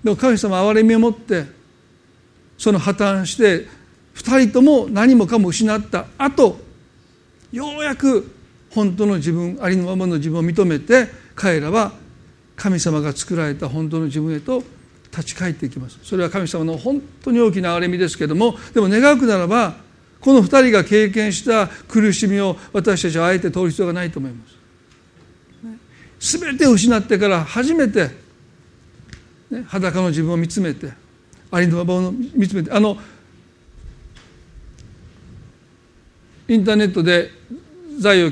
でも神様は憐れみを持ってその破綻して2人とも何もかも失った後ようやく本当の自分ありのままの自分を認めて彼らは神様が作られた本当の自分へと立ち返っていきます。それは神様の本当に大きな憐れみですけどもでも願うくならばこの2人が経験した苦しみを私たちはあえて通る必要がないと思います。全てを失ってから初めて、ね、裸の自分を見つめてありのままを見つめてあのインターネットで財を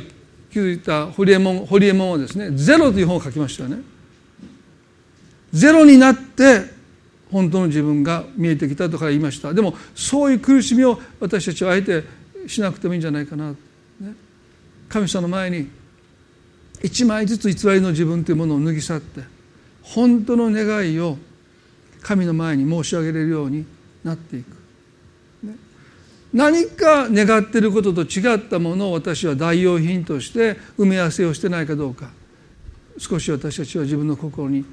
築いた堀江門堀江門はですね「ゼロ」という本を書きましたよね。ゼロになって本当の自分が見えてきたとか言いました。でもそういう苦しみを私たちはあえてしなくてもいいんじゃないかな、神様の前に一枚ずつ偽りの自分というものを脱ぎ去って本当の願いを神の前に申し上げれるようになっていく、何か願っていることと違ったものを私は代用品として埋め合わせをしてないかどうか。少し私たちは自分の心に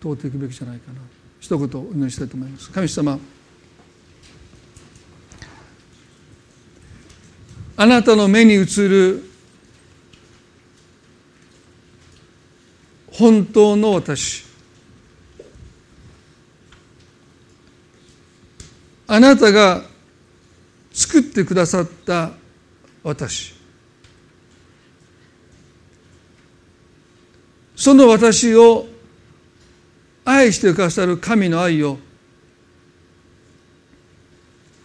通っていくべきじゃないかな。一言お祈りしたいと思います。神様あなたの目に映る本当の私。あなたが作ってくださった私。その私を愛してくださる神の愛を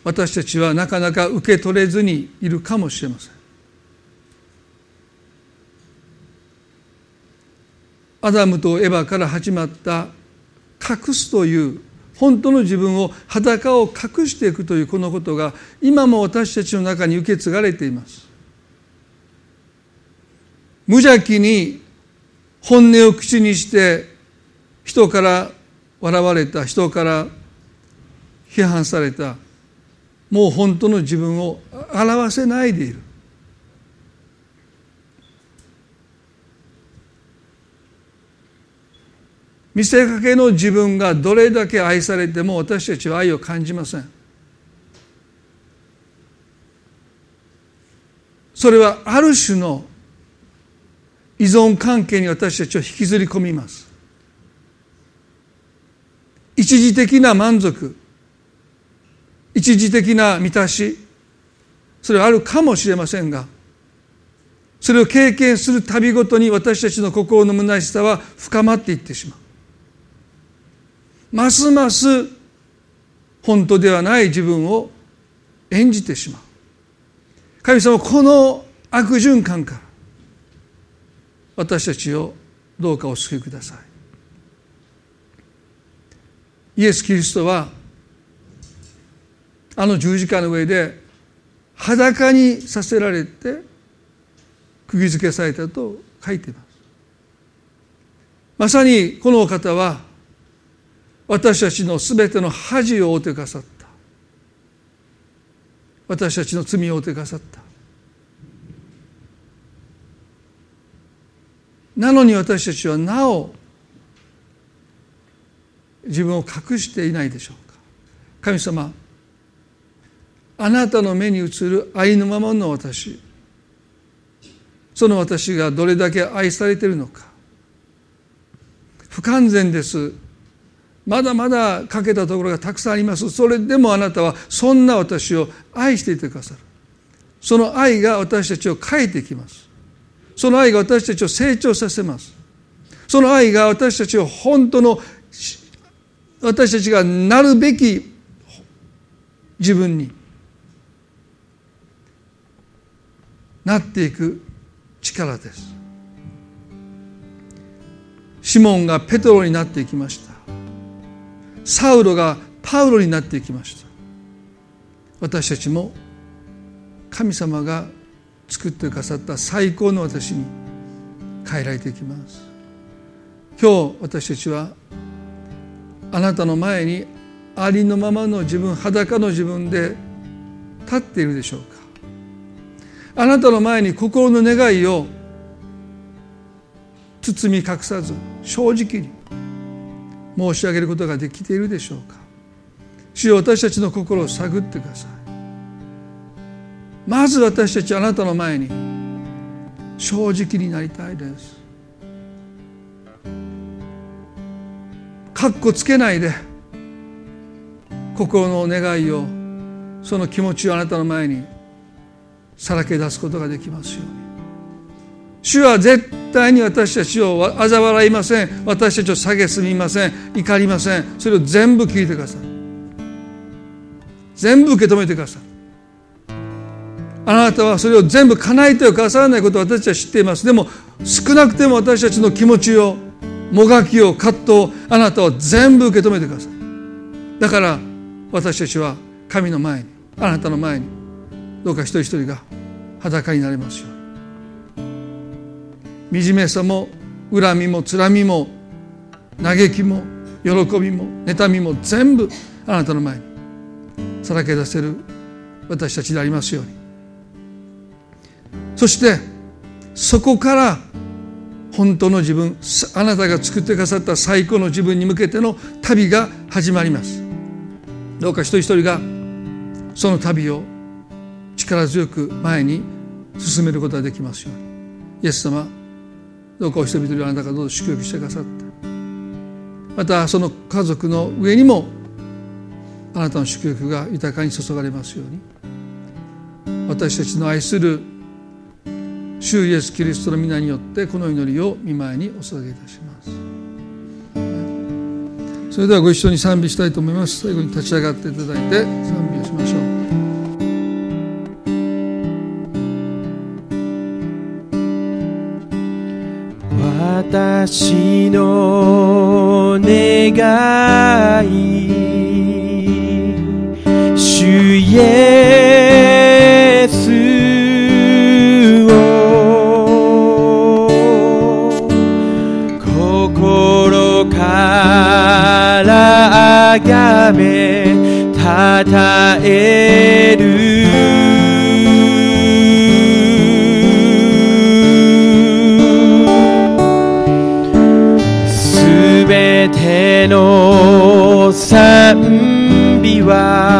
私たちはなかなか受け取れずにいるかもしれません。アダムとエバから始まった隠すという本当の自分を裸を隠していくというこのことが今も私たちの中に受け継がれています。無邪気に本音を口にして人から笑われた人から批判されたもう本当の自分を表せないでいる。見せかけの自分がどれだけ愛されても私たちは愛を感じません。それはある種の依存関係に私たちを引きずり込みます。一時的な満足一時的な満たしそれはあるかもしれませんがそれを経験するたびごとに私たちの心の虚しさは深まっていってしまう。ますます本当ではない自分を演じてしまう。神様この悪循環から私たちをどうかお救いください。イエス・キリストはあの十字架の上で裸にさせられて釘付けされたと書いています。まさにこのお方は私たちのすべての恥を負うてくださった。私たちの罪を負うてくださった。なのに私たちはなお自分を隠していないでしょうか。神様あなたの目に映る愛のままの私その私がどれだけ愛されているのか。不完全です。まだまだ欠けたところがたくさんあります。それでもあなたはそんな私を愛していてくださる。その愛が私たちを変えてきます。その愛が私たちを成長させます。その愛が私たちを本当の私たちがなるべき自分になっていく力です。シモンがペトロになっていきました。サウロがパウロになっていきました。私たちも神様が作ってくださった最高の私に変えられていきます。今日私たちはあなたの前にありのままの自分裸の自分で立っているでしょうか。あなたの前に心の願いを包み隠さず正直に申し上げることができているでしょうか。主よ私たちの心を探ってください。まず私たちあなたの前に正直になりたいです。かっこつけないで心の願いをその気持ちをあなたの前にさらけ出すことができますように。主は絶対に私たちを嘲笑いません。私たちを蔑みません。怒りません。それを全部聞いてください。全部受け止めてください。あなたはそれを全部叶えてくださらないことを私たちは知っています。でも少なくても私たちの気持ちをもがきを葛藤あなたは全部受け止めてください。だから私たちは神の前にあなたの前にどうか一人一人が裸になれますように。惨めさも恨みもつらみも嘆きも喜びも妬みも全部あなたの前にさらけ出せる私たちでありますように。そしてそこから本当の自分あなたが作ってくださった最高の自分に向けての旅が始まります。どうか一人一人がその旅を力強く前に進めることができますように。イエス様どうかお人々にあなたがどうぞ祝福してくださって。またその家族の上にもあなたの祝福が豊かに注がれますように。私たちの愛する主イエス・キリストの皆によってこの祈りを見舞いにお捧げいたします。それではご一緒に賛美したいと思います。最後に立ち上がっていただいて私の願い主イエスを心からあがめたたえ賛美は。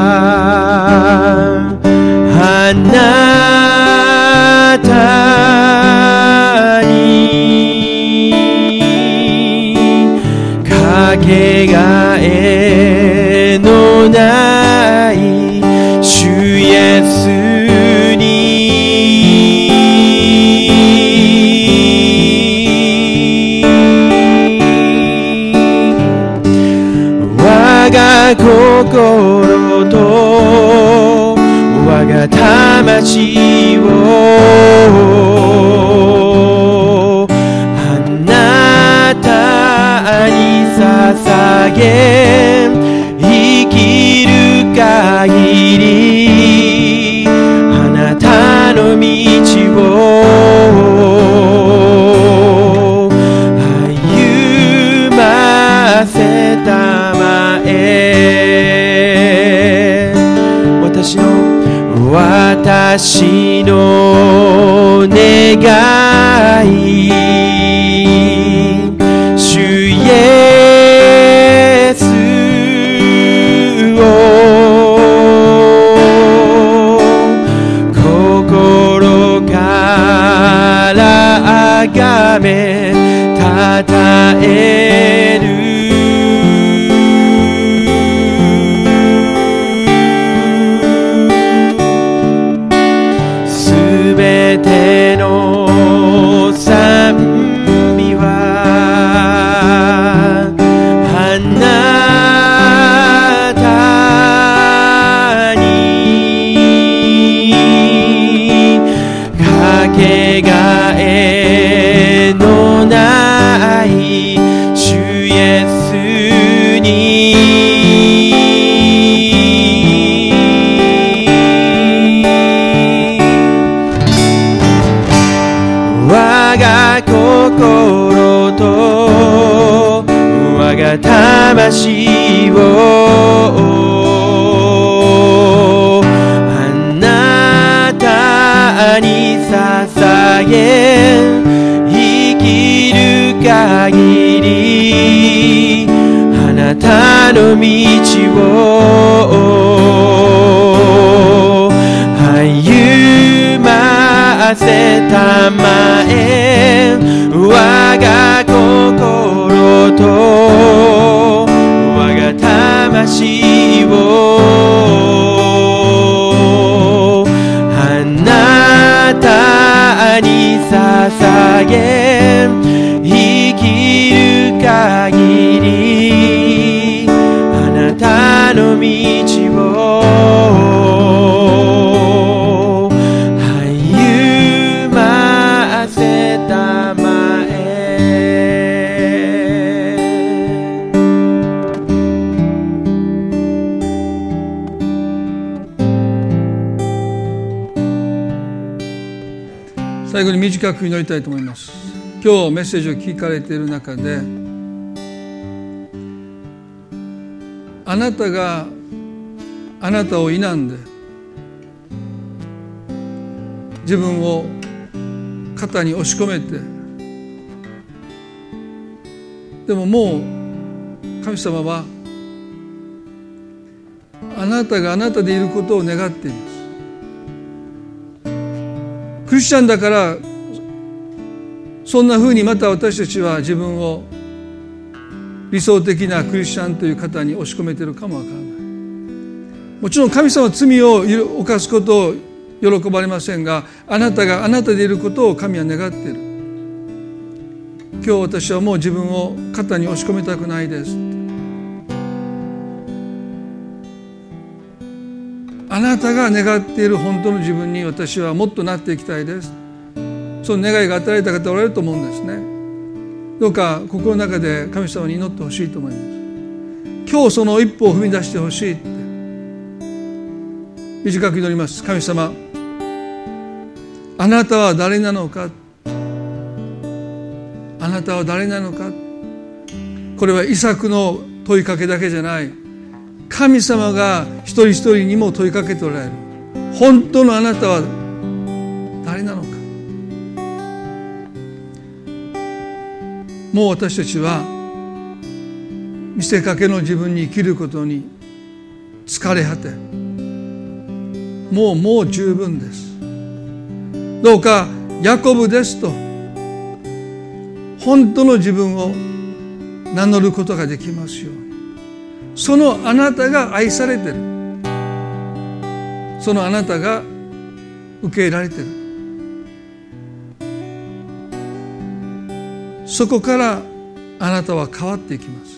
魂を。あなたに捧げ生きる限りあなたの道を。歩ませたまえ我が心と。魂を。あなたに捧げ生きる限り。最後に短く祈りたいと思います。今日メッセージを聞かれている中であなたがあなたを否んで自分を肩に押し込めてでももう神様はあなたがあなたでいることを願っています。クリスチャンだからそんなふうにまた私たちは自分を理想的なクリスチャンという方に押し込めてるかもわからない。もちろん神様は罪を犯すことを喜ばれませんがあなたがあなたでいることを神は願っている。今日私はもう自分を肩に押し込めたくないです。あなたが願っている本当の自分に私はもっとなっていきたいです。その願いが与えた方おられると思うんですね。どうか心の中で神様に祈ってほしいと思います。今日その一歩を踏み出してほしいって。短く祈ります。神様あなたは誰なのか？あなたは誰なのか？これはイサクの問いかけだけじゃない。神様が一人一人にも問いかけておられる。本当のあなたはもう私たちは見せかけの自分に生きることに疲れ果てもうもう十分です。どうかヤコブですと本当の自分を名乗ることができますように。そのあなたが愛されてる。そのあなたが受け入れられてる。そこからあなたは変わっていきます。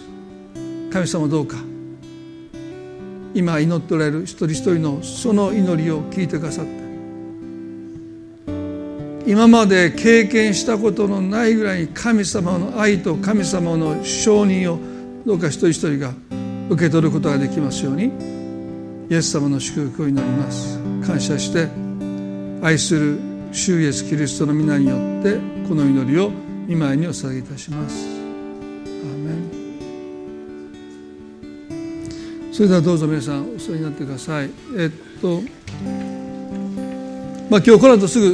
神様どうか。今祈っておられる一人一人のその祈りを聞いてくださって。今まで経験したことのないぐらいに神様の愛と神様の承認をどうか一人一人が受け取ることができますように。イエス様の祝福を祈ります。感謝して愛する主イエスキリストの皆によってこの祈りを御前にお捧げいたします。それではどうぞ皆さんお座りになってください。えっとまあ今日この後すぐ